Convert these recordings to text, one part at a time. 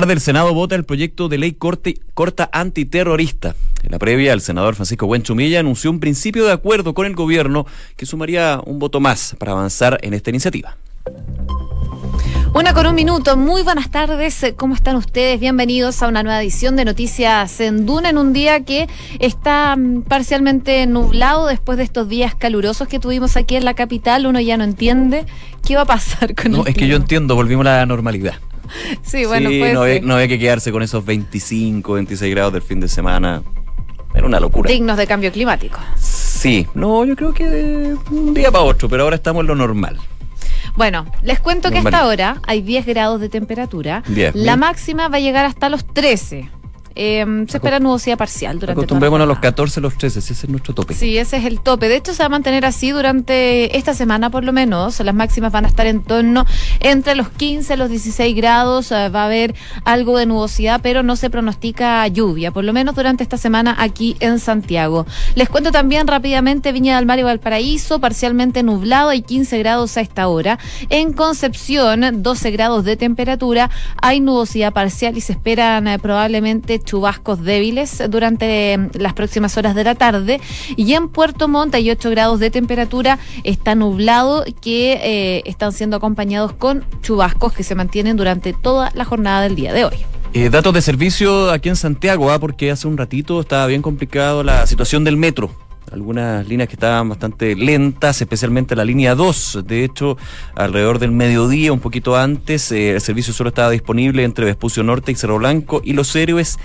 tarde el Senado vota el proyecto de ley corte, corta antiterrorista. En la previa, el senador Francisco Buenchumilla anunció un principio de acuerdo con el gobierno que sumaría un voto más para avanzar en esta iniciativa. Una con un minuto. Muy buenas tardes. ¿Cómo están ustedes? Bienvenidos a una nueva edición de Noticias en Duna en un día que está mm, parcialmente nublado después de estos días calurosos que tuvimos aquí en la capital. Uno ya no entiende qué va a pasar con No, es que yo entiendo, volvimos a la normalidad. Sí, bueno, sí, puede no, había, no había que quedarse con esos 25, 26 grados del fin de semana. Era una locura. dignos de cambio climático. Sí, no, yo creo que de un día para otro, pero ahora estamos en lo normal. Bueno, les cuento que hasta ahora hay 10 grados de temperatura. Diez, La bien. máxima va a llegar hasta los 13. Eh, se espera nubosidad parcial durante toda la Acostumbrémonos a los jornada. 14, los 13, ese es nuestro tope. Sí, ese es el tope. De hecho, se va a mantener así durante esta semana, por lo menos. Las máximas van a estar en torno entre los 15 y los 16 grados. Eh, va a haber algo de nubosidad, pero no se pronostica lluvia, por lo menos durante esta semana aquí en Santiago. Les cuento también rápidamente Viña del Mar y Valparaíso, parcialmente nublado, hay 15 grados a esta hora. En Concepción, 12 grados de temperatura, hay nubosidad parcial y se esperan eh, probablemente chubascos débiles durante las próximas horas de la tarde. Y en Puerto Montt hay 8 grados de temperatura, está nublado, que eh, están siendo acompañados con chubascos que se mantienen durante toda la jornada del día de hoy. Eh, datos de servicio aquí en Santiago, ah, porque hace un ratito estaba bien complicado la situación del metro. Algunas líneas que estaban bastante lentas, especialmente la línea 2. De hecho, alrededor del mediodía, un poquito antes, eh, el servicio solo estaba disponible entre Vespucio Norte y Cerro Blanco y Los Héroes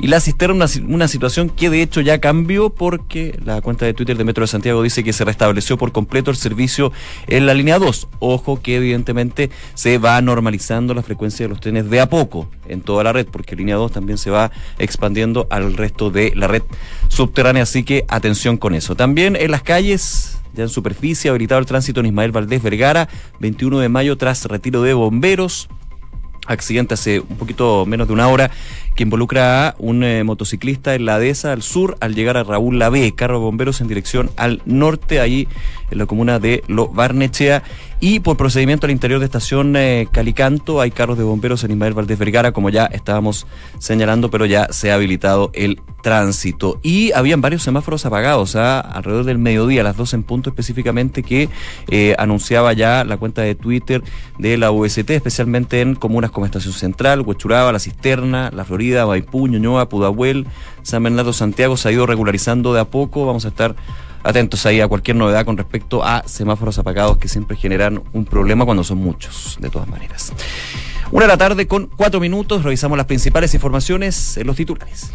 y la cisterna, una, una situación que de hecho ya cambió porque la cuenta de Twitter de Metro de Santiago dice que se restableció por completo el servicio en la línea 2. Ojo que evidentemente se va normalizando la frecuencia de los trenes de a poco en toda la red, porque línea 2 también se va expandiendo al resto de la red subterránea, así que atención con eso. También en las calles, ya en superficie, habilitado el tránsito en Ismael Valdés Vergara, 21 de mayo tras retiro de bomberos accidente hace un poquito menos de una hora que involucra a un eh, motociclista en la dehesa al sur al llegar a Raúl La B, carro de bomberos en dirección al norte, ahí en la comuna de Lo Barnechea. Y por procedimiento al interior de estación eh, Calicanto hay carros de bomberos en Ismael Valdés Vergara, como ya estábamos señalando, pero ya se ha habilitado el tránsito. Y habían varios semáforos apagados, ¿ah? alrededor del mediodía, a las 12 en punto específicamente, que eh, anunciaba ya la cuenta de Twitter de la UST, especialmente en comunas como Estación Central, Huechuraba, La Cisterna, La Florida, Maipú, Ñuñoa, Pudahuel, San Bernardo, Santiago, se ha ido regularizando de a poco. Vamos a estar atentos ahí a cualquier novedad con respecto a semáforos apagados que siempre generan un problema cuando son muchos, de todas maneras. Una de la tarde con cuatro minutos, revisamos las principales informaciones en los titulares.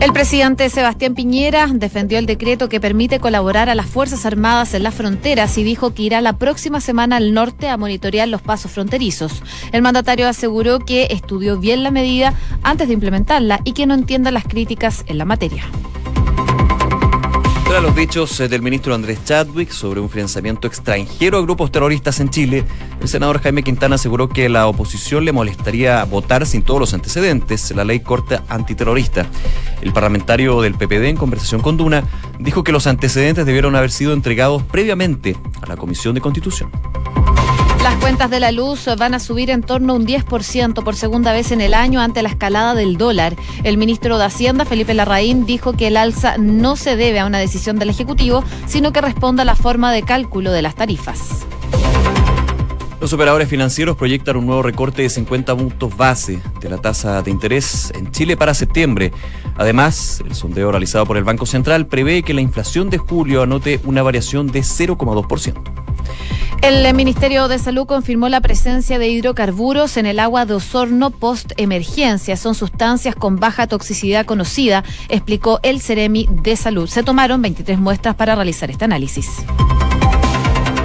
El presidente Sebastián Piñera defendió el decreto que permite colaborar a las Fuerzas Armadas en las fronteras y dijo que irá la próxima semana al norte a monitorear los pasos fronterizos. El mandatario aseguró que estudió bien la medida antes de implementarla y que no entienda las críticas en la materia. Tras los dichos eh, del ministro Andrés Chadwick sobre un financiamiento extranjero a grupos terroristas en Chile, el senador Jaime Quintana aseguró que la oposición le molestaría votar sin todos los antecedentes la ley corta antiterrorista. El parlamentario del PPD, en conversación con Duna, dijo que los antecedentes debieron haber sido entregados previamente a la Comisión de Constitución. Las cuentas de la luz van a subir en torno a un 10% por segunda vez en el año ante la escalada del dólar. El ministro de Hacienda, Felipe Larraín, dijo que el alza no se debe a una decisión del Ejecutivo, sino que responde a la forma de cálculo de las tarifas. Los operadores financieros proyectan un nuevo recorte de 50 puntos base de la tasa de interés en Chile para septiembre. Además, el sondeo realizado por el Banco Central prevé que la inflación de julio anote una variación de 0,2%. El Ministerio de Salud confirmó la presencia de hidrocarburos en el agua de Osorno post-emergencia. Son sustancias con baja toxicidad conocida, explicó el Ceremi de Salud. Se tomaron 23 muestras para realizar este análisis.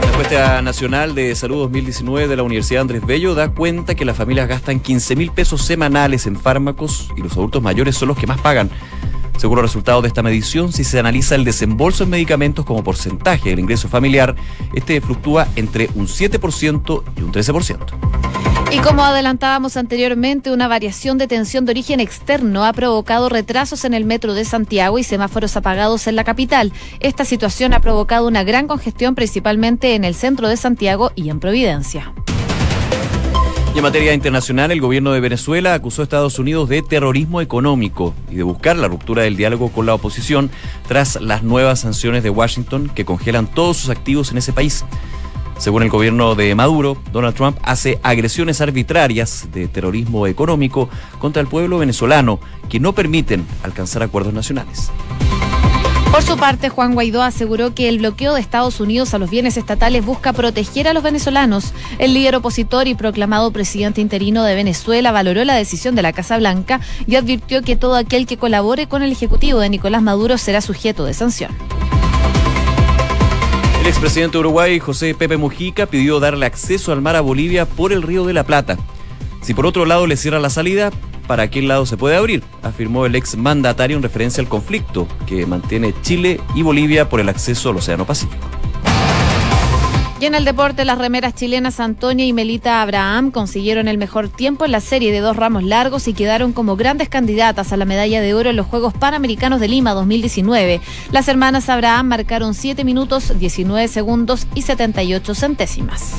La encuesta nacional de salud 2019 de la Universidad Andrés Bello da cuenta que las familias gastan 15 mil pesos semanales en fármacos y los adultos mayores son los que más pagan. Según los resultados de esta medición, si se analiza el desembolso en medicamentos como porcentaje del ingreso familiar, este fluctúa entre un 7% y un 13%. Y como adelantábamos anteriormente, una variación de tensión de origen externo ha provocado retrasos en el metro de Santiago y semáforos apagados en la capital. Esta situación ha provocado una gran congestión principalmente en el centro de Santiago y en Providencia. Y en materia internacional, el gobierno de Venezuela acusó a Estados Unidos de terrorismo económico y de buscar la ruptura del diálogo con la oposición tras las nuevas sanciones de Washington que congelan todos sus activos en ese país. Según el gobierno de Maduro, Donald Trump hace agresiones arbitrarias de terrorismo económico contra el pueblo venezolano que no permiten alcanzar acuerdos nacionales. Por su parte, Juan Guaidó aseguró que el bloqueo de Estados Unidos a los bienes estatales busca proteger a los venezolanos. El líder opositor y proclamado presidente interino de Venezuela valoró la decisión de la Casa Blanca y advirtió que todo aquel que colabore con el Ejecutivo de Nicolás Maduro será sujeto de sanción. El expresidente de Uruguay, José Pepe Mujica, pidió darle acceso al mar a Bolivia por el Río de la Plata. Si por otro lado le cierra la salida, para qué lado se puede abrir, afirmó el ex mandatario en referencia al conflicto que mantiene Chile y Bolivia por el acceso al Océano Pacífico. Y en el deporte, las remeras chilenas Antonia y Melita Abraham consiguieron el mejor tiempo en la serie de dos ramos largos y quedaron como grandes candidatas a la medalla de oro en los Juegos Panamericanos de Lima 2019. Las hermanas Abraham marcaron 7 minutos, 19 segundos y 78 centésimas.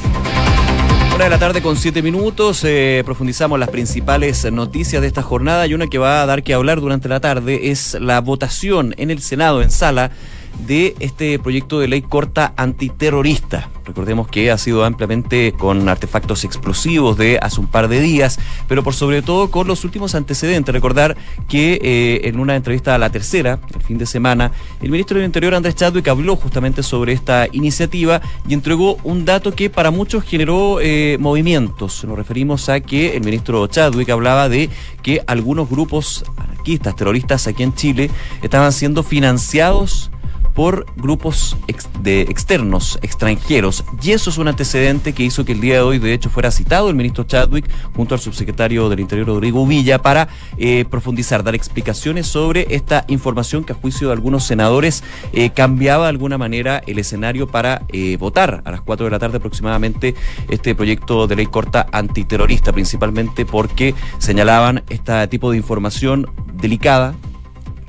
Una de la tarde con siete minutos, eh, profundizamos las principales noticias de esta jornada y una que va a dar que hablar durante la tarde es la votación en el Senado, en sala, de este proyecto de ley corta antiterrorista. Recordemos que ha sido ampliamente con artefactos explosivos de hace un par de días, pero por sobre todo con los últimos antecedentes. Recordar que eh, en una entrevista a la tercera, el fin de semana, el ministro del Interior Andrés Chadwick habló justamente sobre esta iniciativa y entregó un dato que para muchos generó eh, movimientos. Nos referimos a que el ministro Chadwick hablaba de que algunos grupos anarquistas, terroristas aquí en Chile, estaban siendo financiados por grupos de externos, extranjeros. Y eso es un antecedente que hizo que el día de hoy, de hecho, fuera citado el ministro Chadwick junto al subsecretario del Interior, Rodrigo Villa, para eh, profundizar, dar explicaciones sobre esta información que a juicio de algunos senadores eh, cambiaba de alguna manera el escenario para eh, votar a las 4 de la tarde aproximadamente este proyecto de ley corta antiterrorista, principalmente porque señalaban este tipo de información delicada,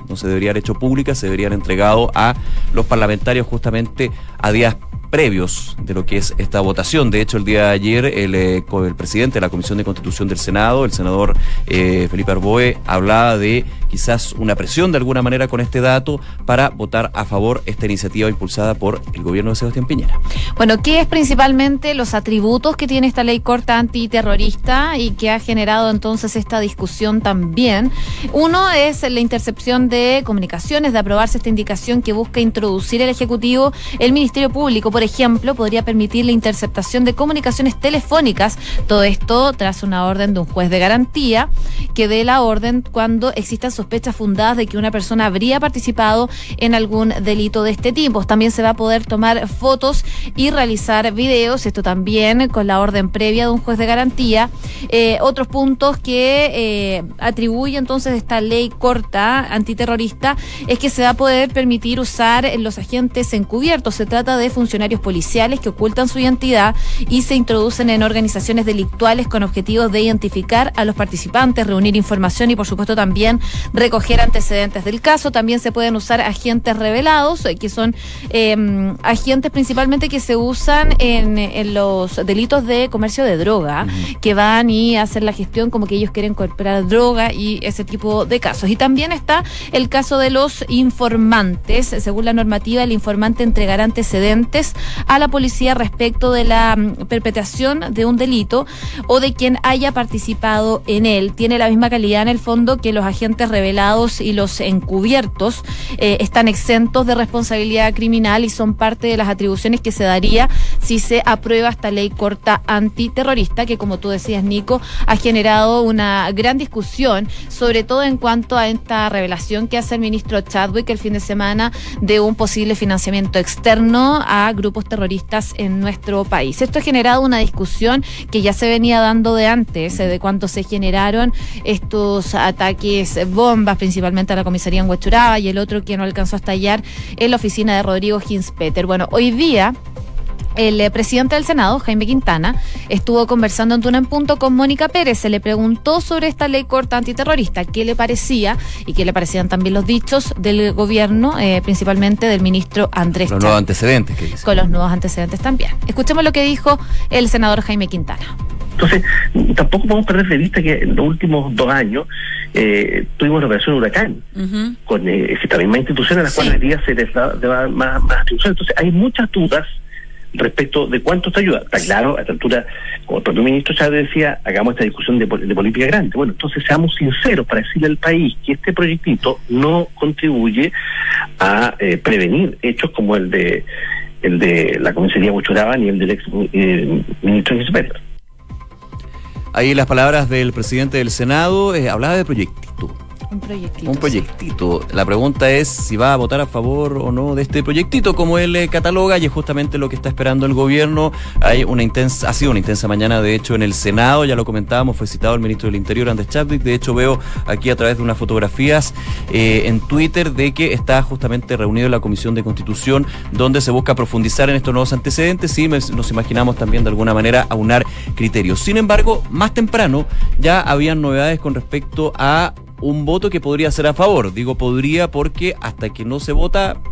no se debería haber hecho pública, se deberían entregado a los parlamentarios justamente a días previos de lo que es esta votación. De hecho, el día de ayer el, eh, presidente de la Comisión de Constitución del Senado, el senador eh, Felipe Arboe, hablaba de quizás una presión de alguna manera con este dato para votar a favor esta iniciativa impulsada por el gobierno de Sebastián Piñera. Bueno, ¿qué es principalmente los atributos que tiene esta ley corta antiterrorista y que ha generado entonces esta discusión también? Uno es la intercepción de comunicaciones, de aprobarse esta indicación que busca introducir el Ejecutivo, el Ministerio Público, por ejemplo, podría permitir la interceptación de comunicaciones telefónicas. Todo esto tras una orden de un juez de garantía que dé la orden cuando existan sospechas fundadas de que una persona habría participado en algún delito de este tipo. También se va a poder tomar fotos y realizar videos, esto también con la orden previa de un juez de garantía. Eh, otros puntos que eh, atribuye entonces esta ley corta antiterrorista es que se va a poder permitir usar los agentes encubiertos. Se trata de funcionarios policiales que ocultan su identidad y se introducen en organizaciones delictuales con objetivos de identificar a los participantes, reunir información y por supuesto también recoger antecedentes del caso. También se pueden usar agentes revelados, eh, que son em, agentes principalmente que se usan en, los delitos de comercio de droga, que van y hacen la gestión como que ellos quieren comprar droga y ese tipo de casos. Y también está el caso de los informantes. Según la normativa, el informante entregará antecedentes a la policía respecto de la mm, perpetración de un delito o de quien haya participado en él. Tiene la misma calidad en el fondo que los agentes revelados y los encubiertos eh, están exentos de responsabilidad criminal y son parte de las atribuciones que se daría si se aprueba esta ley corta antiterrorista que como tú decías Nico ha generado una gran discusión sobre todo en cuanto a esta revelación que hace el ministro Chadwick el fin de semana de un posible financiamiento externo a grupos terroristas en nuestro país. Esto ha generado una discusión que ya se venía dando de antes, eh, de cuánto se generaron estos ataques bombas, principalmente a la comisaría en Huachuraba y el otro que no alcanzó a estallar en la oficina de Rodrigo Hinspeter. Bueno, hoy día el eh, presidente del Senado, Jaime Quintana, estuvo conversando en Tuna en Punto con Mónica Pérez. Se le preguntó sobre esta ley corta antiterrorista, qué le parecía y qué le parecían también los dichos del gobierno, eh, principalmente del ministro Andrés Los nuevos antecedentes, ¿qué dice? Con los nuevos antecedentes también. Escuchemos lo que dijo el senador Jaime Quintana Entonces, tampoco podemos perder de vista que en los últimos dos años eh, tuvimos la operación Huracán, con eh, esta misma institución a las cuales día se les da, más, más atribuciones. Entonces, hay muchas dudas respecto de cuánto te ayuda. Está claro, a esta altura, como el propio ministro Chávez decía, hagamos esta discusión de, política grande. Bueno, entonces seamos sinceros para decirle al país que este proyectito no contribuye a eh, prevenir hechos como el de el de la comisaría Buchuraba ni el del ex eh, ministro Gisbert. Ahí las palabras del presidente del Senado, eh, hablaba de proyectito un proyectito. Un proyectito. La pregunta es si va a votar a favor o no de este proyectito, como él eh, cataloga, y es justamente lo que está esperando el gobierno. Hay una intensa, ha sido una intensa mañana, de hecho, en el Senado, ya lo comentábamos, fue citado el ministro del Interior, Andrés Chadwick. De hecho, veo aquí a través de unas fotografías eh, en Twitter de que está justamente reunido en la Comisión de Constitución, donde se busca profundizar en estos nuevos antecedentes y nos imaginamos también de alguna manera aunar criterios. Sin embargo, más temprano ya habían novedades con respecto a un voto que podría ser a favor. Digo podría porque hasta que no se vota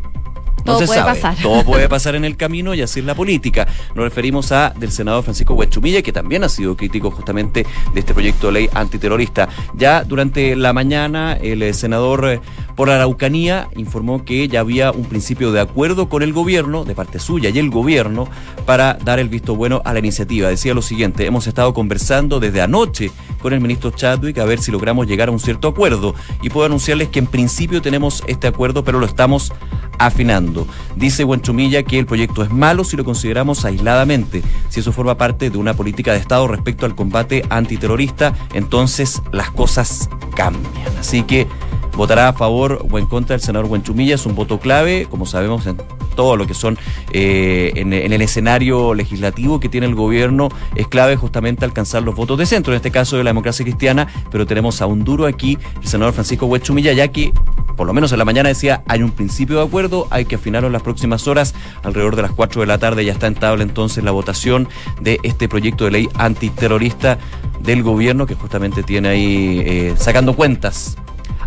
todo puede pasar. Todo puede pasar en el camino y así es la política. Nos referimos a del senador Francisco Huechumilla, que también ha sido crítico justamente de este proyecto de ley antiterrorista. Ya durante la mañana, el eh, senador eh, por Araucanía informó que ya había un principio de acuerdo con el gobierno, de parte suya y el gobierno, para dar el visto bueno a la iniciativa. Decía lo siguiente, hemos estado conversando desde anoche con el ministro Chadwick a ver si logramos llegar a un cierto acuerdo y puedo anunciarles que en principio tenemos este acuerdo, pero lo estamos afinando. Dice Buenchumilla que el proyecto es malo si lo consideramos aisladamente. Si eso forma parte de una política de Estado respecto al combate antiterrorista, entonces las cosas cambian. Así que votará a favor o en contra el senador Buenchumilla. Es un voto clave, como sabemos, en todo lo que son eh, en, el escenario legislativo que tiene el gobierno. Es clave justamente alcanzar los votos de centro, en este caso de la democracia cristiana, pero tenemos a un duro aquí, el senador Francisco Buenchumilla, ya que por lo menos en la mañana decía, hay un principio de acuerdo, hay que afinarlo en las próximas horas. Alrededor de las 4 de la tarde ya está en tabla entonces la votación de este proyecto de ley antiterrorista del gobierno que justamente tiene ahí eh, sacando cuentas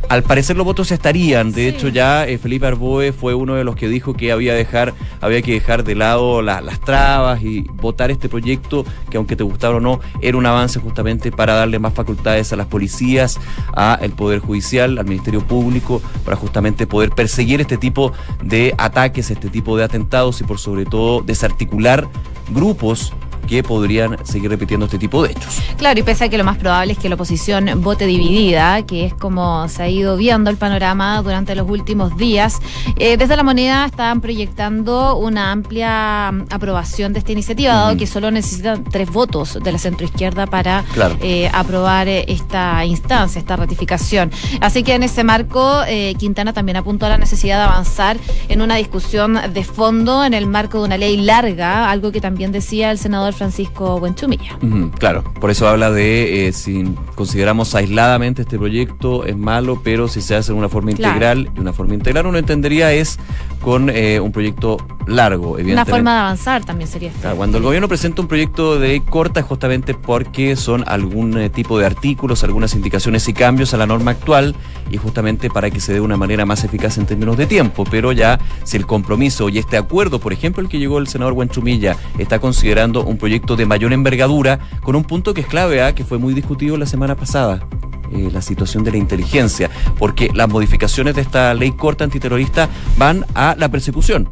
al parecer los votos estarían. De hecho, ya eh, Felipe Arboe fue uno de los que dijo que había, dejar, había que dejar de lado las trabas y votar este proyecto, que aunque te gustara o no, era un avance justamente para darle más facultades a las policías, al Poder Judicial, al Ministerio Público, para justamente poder perseguir este tipo de ataques, este tipo de atentados y por sobre todo desarticular grupos que podrían seguir repitiendo este tipo de hechos. Claro, y pese a que lo más probable es que la oposición vote dividida, que es como se ha ido viendo el panorama durante los últimos días, eh, desde la moneda están proyectando una amplia aprobación de esta iniciativa, dado que solo necesitan tres votos de la centroizquierda para eh, aprobar esta instancia, esta ratificación. Así que en ese marco, eh, Quintana también apuntó a la necesidad de avanzar en una discusión de fondo en el marco de una ley larga, algo que también decía el senador Francisco Buenchumilla. claro, por eso habla de eh, si consideramos aisladamente este proyecto es malo, pero si se hace de una forma integral, de una forma integral uno entendería es con eh, un proyecto largo, evidentemente. Una forma de avanzar también sería esto. cuando el gobierno presenta un proyecto de corta es justamente porque son algún eh, tipo de artículos, algunas indicaciones y cambios a la norma actual y justamente para que se dé una manera más eficaz en términos de tiempo, pero ya si el compromiso y este acuerdo, por ejemplo, el que llegó el senador Buenchumilla, está considerando un proyecto de mayor envergadura, con un punto que es clave, ¿ah? que fue muy discutido la semana pasada. Eh, la situación de la inteligencia, porque las modificaciones de esta ley corta antiterrorista van a la persecución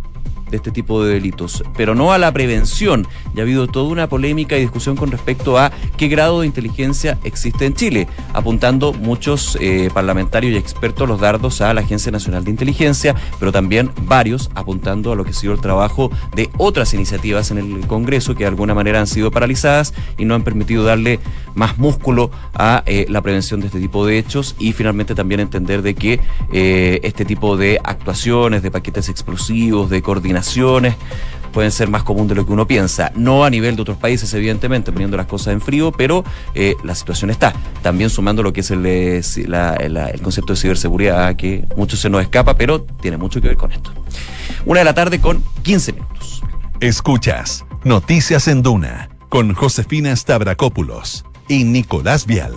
de este tipo de delitos, pero no a la prevención. Ya ha habido toda una polémica y discusión con respecto a qué grado de inteligencia existe en Chile, apuntando muchos eh, parlamentarios y expertos los dardos a la Agencia Nacional de Inteligencia, pero también varios apuntando a lo que ha sido el trabajo de otras iniciativas en el Congreso que de alguna manera han sido paralizadas y no han permitido darle más músculo a eh, la prevención de este tipo de hechos y finalmente también entender de que eh, este tipo de actuaciones, de paquetes explosivos, de coordinación, pueden ser más común de lo que uno piensa. No a nivel de otros países, evidentemente, poniendo las cosas en frío, pero eh, la situación está. También sumando lo que es el, eh, el, concepto de ciberseguridad, que mucho se nos escapa, pero tiene mucho que ver con esto. Una de la tarde con 15 minutos. Escuchas Noticias en Duna con Josefina Stavrakopoulos y Nicolás Vial.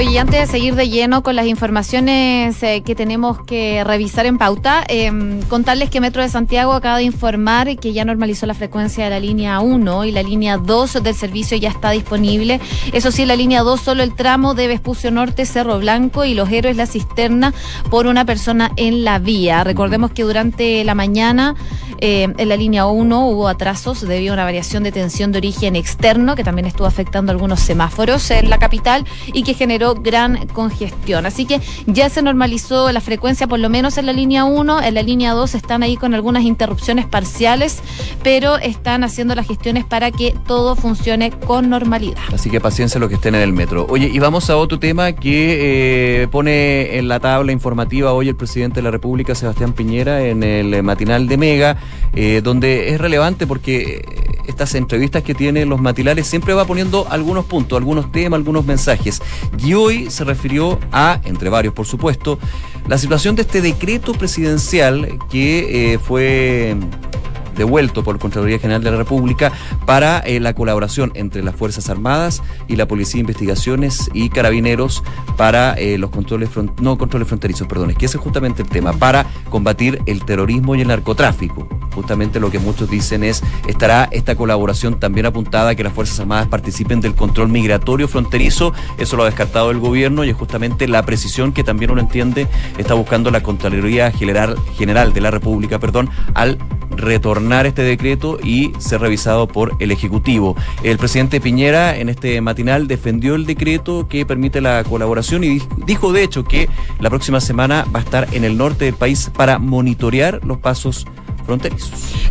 Oye, y antes de seguir de lleno con las informaciones eh, que tenemos que revisar en pauta, em, contarles que Metro de Santiago acaba de informar que ya normalizó la frecuencia de la línea 1 y la línea 2 del servicio ya está disponible. Eso sí, la línea 2 solo el tramo de Vespucio Norte, Cerro Blanco y Los Héroes La Cisterna por una persona en la vía. Recordemos que durante la mañana eh, en la línea 1 hubo atrasos debido a una variación de tensión de origen externo que también estuvo afectando algunos semáforos en la capital y que generó gran congestión. Así que ya se normalizó la frecuencia, por lo menos en la línea 1. En la línea 2 están ahí con algunas interrupciones parciales, pero están haciendo las gestiones para que todo funcione con normalidad. Así que paciencia los que estén en el metro. Oye, y vamos a otro tema que eh, pone en la tabla informativa hoy el presidente de la República, Sebastián Piñera, en el matinal de Mega eh, donde es relevante porque estas entrevistas que tiene los matinales siempre va poniendo algunos puntos, algunos temas, algunos mensajes. Hoy se refirió a, entre varios por supuesto, la situación de este decreto presidencial que eh, fue devuelto por Contraloría General de la República para eh, la colaboración entre las Fuerzas Armadas y la Policía de Investigaciones y Carabineros para eh, los controles, no controles fronterizos, perdón, es que ese es justamente el tema, para combatir el terrorismo y el narcotráfico. Justamente lo que muchos dicen es, estará esta colaboración también apuntada a que las Fuerzas Armadas participen del control migratorio fronterizo, eso lo ha descartado el gobierno y es justamente la precisión que también uno entiende está buscando la Contraloría General, General de la República, perdón, al retornar este decreto y ser revisado por el Ejecutivo. El presidente Piñera en este matinal defendió el decreto que permite la colaboración y dijo de hecho que la próxima semana va a estar en el norte del país para monitorear los pasos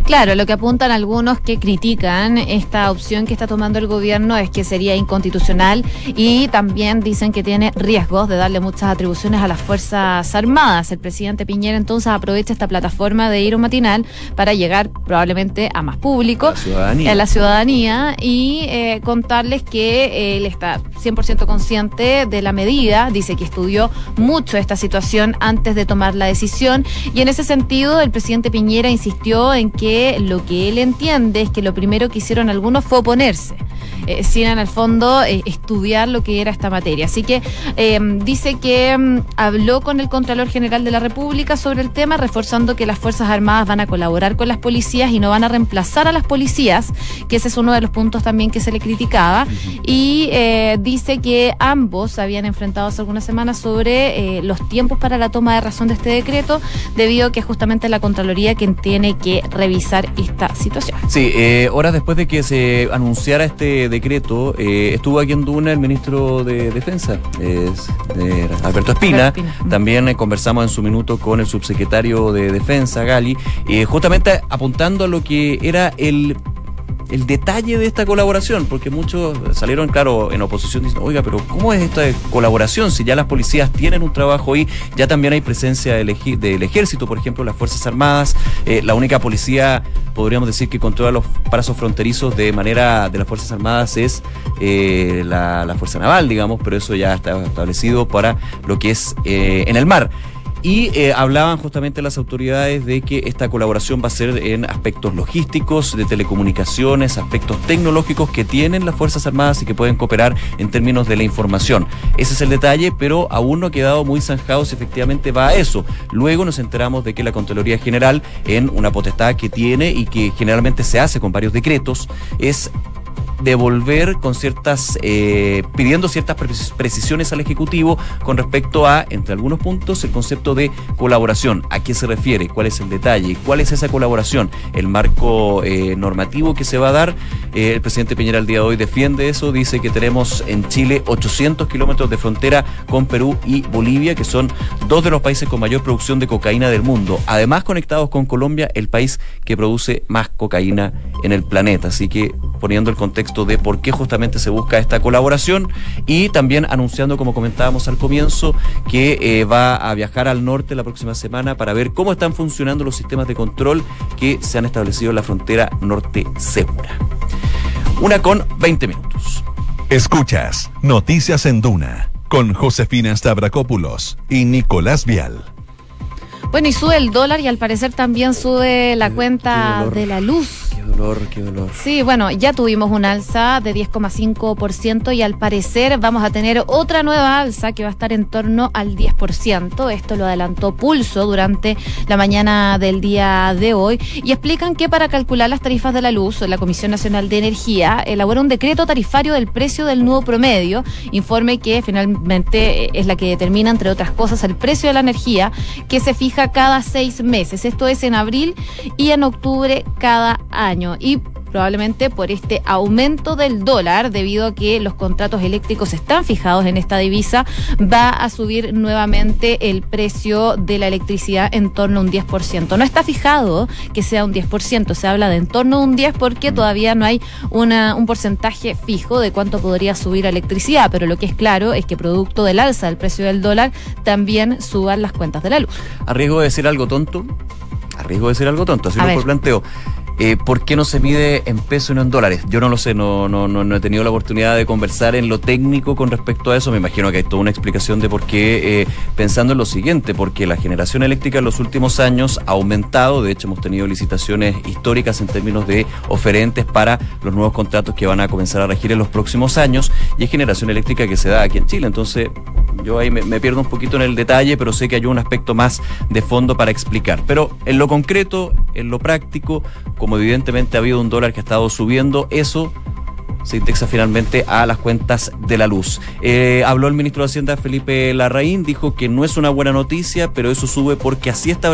Claro, lo que apuntan algunos que critican esta opción que está tomando el gobierno es que sería inconstitucional y también dicen que tiene riesgos de darle muchas atribuciones a las Fuerzas Armadas. El presidente Piñera entonces aprovecha esta plataforma de ir un matinal para llegar probablemente a más público, a la ciudadanía y eh, contarles que él está 100% consciente de la medida, dice que estudió mucho esta situación antes de tomar la decisión y en ese sentido el presidente Piñera insistió en que lo que él entiende es que lo primero que hicieron algunos fue oponerse. Eh, sin en el fondo eh, estudiar lo que era esta materia. Así que em, dice que em, habló con el Contralor General de la República sobre el tema, reforzando que las Fuerzas Armadas van a colaborar con las policías y no van a reemplazar a las policías, que ese es uno de los puntos también que se le criticaba. Y eh, dice que ambos habían enfrentado hace algunas semanas sobre los tiempos para la toma de razón de este decreto, debido a que justamente la Contraloría quien tiene que revisar esta situación. Sí, horas después de que se anunciara este decreto, eh, estuvo aquí en Duna el ministro de Defensa, Alberto Espina. También eh, conversamos en su minuto con el subsecretario de Defensa, Gali, eh, justamente apuntando a lo que era el el detalle de esta colaboración, porque muchos salieron, claro, en oposición diciendo, oiga, pero ¿cómo es esta colaboración? Si ya las policías tienen un trabajo ahí, ya también hay presencia del, ejército, por ejemplo, las Fuerzas Armadas, eh, la única policía, podríamos decir, que controla los pasos fronterizos de manera de las Fuerzas Armadas es eh, la, Fuerza Naval, digamos, pero eso ya está establecido para lo que es eh, en el mar. Y eh, hablaban justamente las autoridades de que esta colaboración va a ser en aspectos logísticos, de telecomunicaciones, aspectos tecnológicos que tienen las Fuerzas Armadas y que pueden cooperar en términos de la información. Ese es el detalle, pero aún no ha quedado muy zanjado si efectivamente va a eso. Luego nos enteramos de que la Contraloría General, en una potestad que tiene y que generalmente se hace con varios decretos, es devolver con ciertas, eh, pidiendo ciertas precisiones al Ejecutivo con respecto a, entre algunos puntos, el concepto de colaboración. ¿A qué se refiere? ¿Cuál es el detalle? ¿Cuál es esa colaboración? El marco eh, normativo que se va a dar. Eh, el presidente Piñera el día de hoy defiende eso, dice que tenemos en Chile 800 kilómetros de frontera con Perú y Bolivia, que son dos de los países con mayor producción de cocaína del mundo. Además, conectados con Colombia, el país que produce más cocaína en el planeta. Así que poniendo el contexto de por qué justamente se busca esta colaboración y también anunciando, como comentábamos al comienzo, que eh, va a viajar al norte la próxima semana para ver cómo están funcionando los sistemas de control que se han establecido en la frontera norte segura. Una con 20 minutos. Escuchas Noticias en Duna con Josefina Stavrakopoulos y Nicolás Vial. Bueno, y sube el dólar y al parecer también sube la cuenta de la luz Qué dolor, qué dolor. Sí, bueno, ya tuvimos una alza de 10,5% y al parecer vamos a tener otra nueva alza que va a estar en torno al 10%. Esto lo adelantó Pulso durante la mañana del día de hoy y explican que para calcular las tarifas de la luz, la Comisión Nacional de Energía elabora un decreto tarifario del precio del nuevo promedio, informe que finalmente es la que determina, entre otras cosas, el precio de la energía que se fija cada seis meses. Esto es en abril y en octubre cada año. Y probablemente por este aumento del dólar, debido a que los contratos eléctricos están fijados en esta divisa, va a subir nuevamente el precio de la electricidad en torno a un 10%. No está fijado que sea un 10%, se habla de en torno a un 10% porque todavía no hay una, un porcentaje fijo de cuánto podría subir la electricidad, pero lo que es claro es que producto del alza del precio del dólar también suban las cuentas de la luz. ¿Arriesgo de decir algo tonto? Arriesgo de decir algo tonto, así lo planteo. Eh, ¿Por qué no se mide en peso y no en dólares? Yo no lo sé, no, no, no, he tenido la oportunidad de conversar en lo técnico con respecto a eso. Me imagino que hay toda una explicación de por qué, eh, pensando en lo siguiente, porque la generación eléctrica en los últimos años ha aumentado. De hecho, hemos tenido licitaciones históricas en términos de oferentes para los nuevos contratos que van a comenzar a regir en los próximos años. Y es generación eléctrica que se da aquí en Chile. Entonces, yo ahí me, me pierdo un poquito en el detalle, pero sé que hay un aspecto más de fondo para explicar. Pero en lo concreto, en lo práctico, como como evidentemente ha habido un dólar que ha estado subiendo, eso se indexa finalmente a las cuentas de la luz. Eh, habló el ministro de Hacienda Felipe Larraín, dijo que no es una buena noticia, pero eso sube porque así está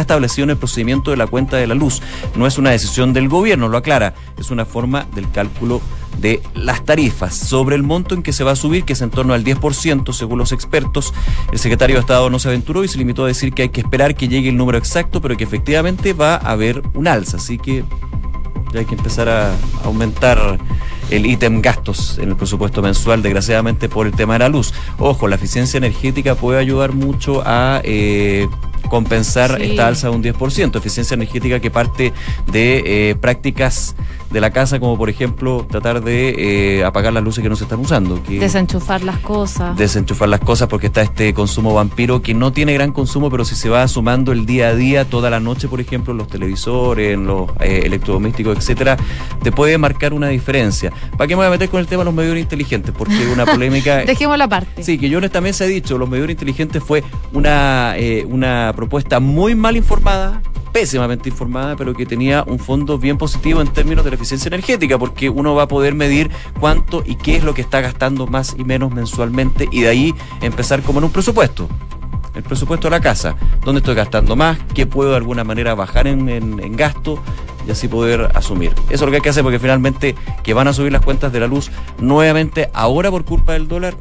establecido en el procedimiento de la cuenta de la luz. No es una decisión del gobierno, lo aclara, es una forma del cálculo de las tarifas. Sobre el monto en que se va a subir, que es en torno al 10% según los expertos, el secretario de Estado no se aventuró y se limitó a decir que hay que esperar que llegue el número exacto, pero que efectivamente va a haber un alza. Así que ya hay que empezar a aumentar el ítem gastos en el presupuesto mensual, desgraciadamente por el tema de la luz. Ojo, la eficiencia energética puede ayudar mucho a eh, compensar esta alza de un 10%. Eficiencia energética que parte de eh, prácticas de la casa, como por ejemplo tratar de eh, apagar las luces que no se están usando. desenchufar las cosas. Desenchufar las cosas porque está este consumo vampiro que no tiene gran consumo, pero si se va sumando el día a día, toda la noche, por ejemplo, en los televisores, en los eh, electrodomésticos, etcétera, te puede marcar una diferencia. ¿Para qué me voy a meter con el tema de los medidores inteligentes? Porque una polémica. Dejemos la parte. Sí, que yo en esta mesa he dicho, los medidores inteligentes fue una, eh, propuesta muy mal informada, pésimamente informada, pero que tenía un fondo bien positivo en términos de la eficiencia energética, porque uno va a poder medir cuánto y qué es lo que está gastando más y menos mensualmente y de ahí empezar como en un presupuesto. El presupuesto de la casa, dónde estoy gastando más, qué puedo de alguna manera bajar en, en gasto y así poder asumir. Eso es lo que hay que hacer porque finalmente que van a subir las cuentas de la luz nuevamente ahora por culpa del dólar,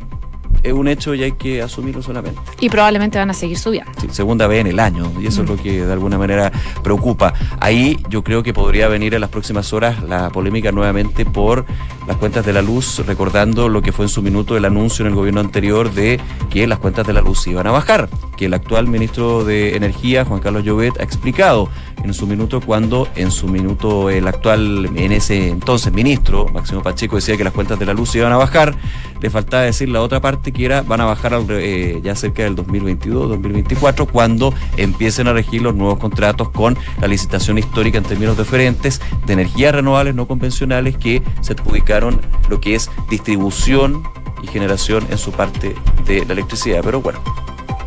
es un hecho y hay que asumirlo solamente. Y probablemente van a seguir subiendo. Sí, segunda vez en el año, y eso es lo que de alguna manera preocupa. Ahí yo creo que podría venir en las próximas horas la polémica nuevamente por las cuentas de la luz, recordando lo que fue en su minuto el anuncio en el gobierno anterior de que las cuentas de la luz iban a bajar, que el actual ministro de Energía, Juan Carlos Llobet, ha explicado en su minuto cuando en su minuto el actual, en ese entonces ministro, Máximo Pacheco, decía que las cuentas de la luz iban a bajar, le faltaba decir la otra parte que era, van a bajar eh, ya cerca del 2022, 2024, cuando empiecen a regir los nuevos contratos con la licitación histórica en términos diferentes de energías renovables no convencionales que se adjudicaron lo que es distribución y generación en su parte de la electricidad. Pero bueno,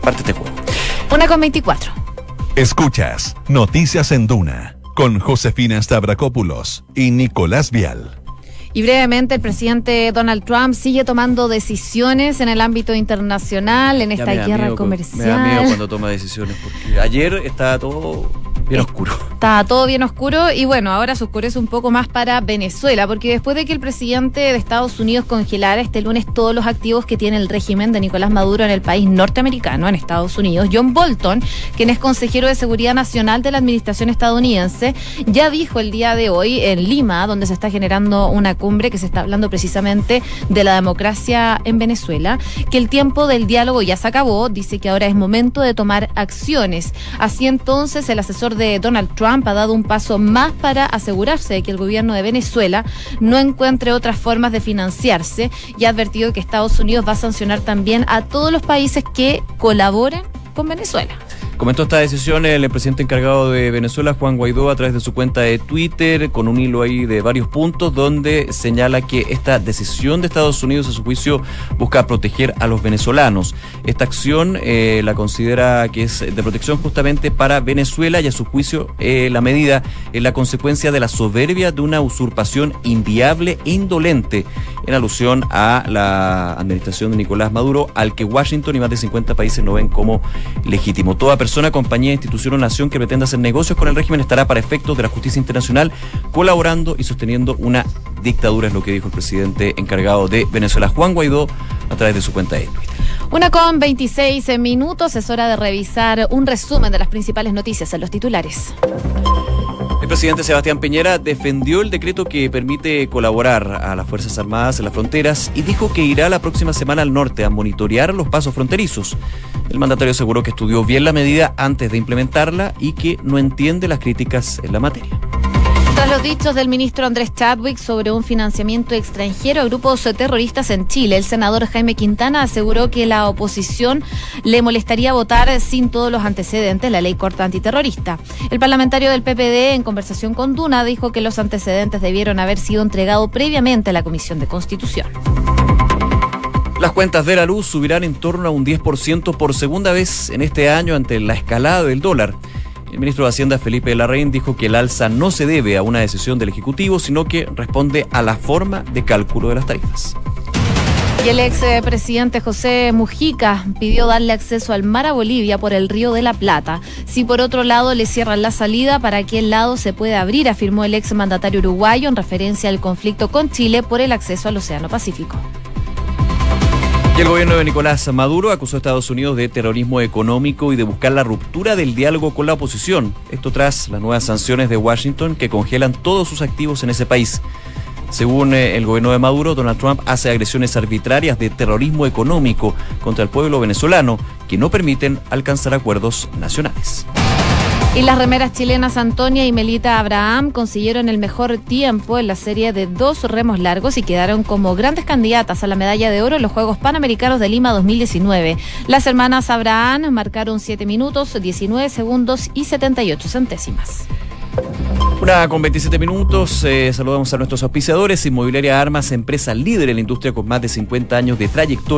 parte este juego. Una con 24. Escuchas Noticias en Duna con Josefina Stavrakopoulos y Nicolás Vial. Y brevemente, el presidente Donald Trump sigue tomando decisiones en el ámbito internacional, en esta guerra comercial. Me da miedo cuando toma decisiones, porque ayer estaba todo bien oscuro. Está todo bien oscuro y bueno, ahora se oscurece un poco más para Venezuela, porque después de que el presidente de Estados Unidos congelara este lunes todos los activos que tiene el régimen de Nicolás Maduro en el país norteamericano, en Estados Unidos, John Bolton, quien es consejero de Seguridad Nacional de la Administración estadounidense, ya dijo el día de hoy en Lima, donde se está generando una cumbre que se está hablando precisamente de la democracia en Venezuela, que el tiempo del diálogo ya se acabó, dice que ahora es momento de tomar acciones. Así entonces, el asesor de Donald Trump ha dado un paso más para asegurarse de que el gobierno de Venezuela no encuentre otras formas de financiarse y ha advertido que Estados Unidos va a sancionar también a todos los países que colaboren con Venezuela. Comentó esta decisión el presidente encargado de Venezuela, Juan Guaidó, a través de su cuenta de Twitter, con un hilo ahí de varios puntos, donde señala que esta decisión de Estados Unidos, a su juicio, busca proteger a los venezolanos. Esta acción eh, la considera que es de protección justamente para Venezuela y a su juicio eh, la medida es la consecuencia de la soberbia de una usurpación inviable e indolente en alusión a la administración de Nicolás Maduro, al que Washington y más de 50 países no ven como legítimo. Toda persona, compañía, institución o nación que pretenda hacer negocios con el régimen estará para efectos de la justicia internacional colaborando y sosteniendo una dictadura, es lo que dijo el presidente encargado de Venezuela, Juan Guaidó, a través de su cuenta de Twitter. Una con 26 minutos, es hora de revisar un resumen de las principales noticias en los titulares. El presidente Sebastián Piñera defendió el decreto que permite colaborar a las Fuerzas Armadas en las fronteras y dijo que irá la próxima semana al norte a monitorear los pasos fronterizos. El mandatario aseguró que estudió bien la medida antes de implementarla y que no entiende las críticas en la materia. Tras los dichos del ministro Andrés Chadwick sobre un financiamiento extranjero a grupos terroristas en Chile, el senador Jaime Quintana aseguró que la oposición le molestaría votar sin todos los antecedentes la ley corta antiterrorista. El parlamentario del PPD, en conversación con Duna, dijo que los antecedentes debieron haber sido entregados previamente a la Comisión de Constitución. Las cuentas de la luz subirán en torno a un 10% por segunda vez en este año ante la escalada del dólar. El ministro de Hacienda, Felipe Larraín, dijo que el alza no se debe a una decisión del Ejecutivo, sino que responde a la forma de cálculo de las tarifas. Y el ex presidente José Mujica pidió darle acceso al mar a Bolivia por el río de la Plata. Si por otro lado le cierran la salida, ¿para qué lado se puede abrir? afirmó el ex mandatario uruguayo en referencia al conflicto con Chile por el acceso al Océano Pacífico. Y el gobierno de Nicolás Maduro acusó a Estados Unidos de terrorismo económico y de buscar la ruptura del diálogo con la oposición. Esto tras las nuevas sanciones de Washington que congelan todos sus activos en ese país. Según eh, el gobierno de Maduro, Donald Trump hace agresiones arbitrarias de terrorismo económico contra el pueblo venezolano que no permiten alcanzar acuerdos nacionales. Y las remeras chilenas Antonia y Melita Abraham consiguieron el mejor tiempo en la serie de dos remos largos y quedaron como grandes candidatas a la medalla de oro en los Juegos Panamericanos de Lima 2019. Las hermanas Abraham marcaron 7 minutos, 19 segundos y 78 centésimas. Una con 27 minutos, eh, saludamos a nuestros auspiciadores, Inmobiliaria Armas, empresa líder en la industria con más de 50 años de trayectoria.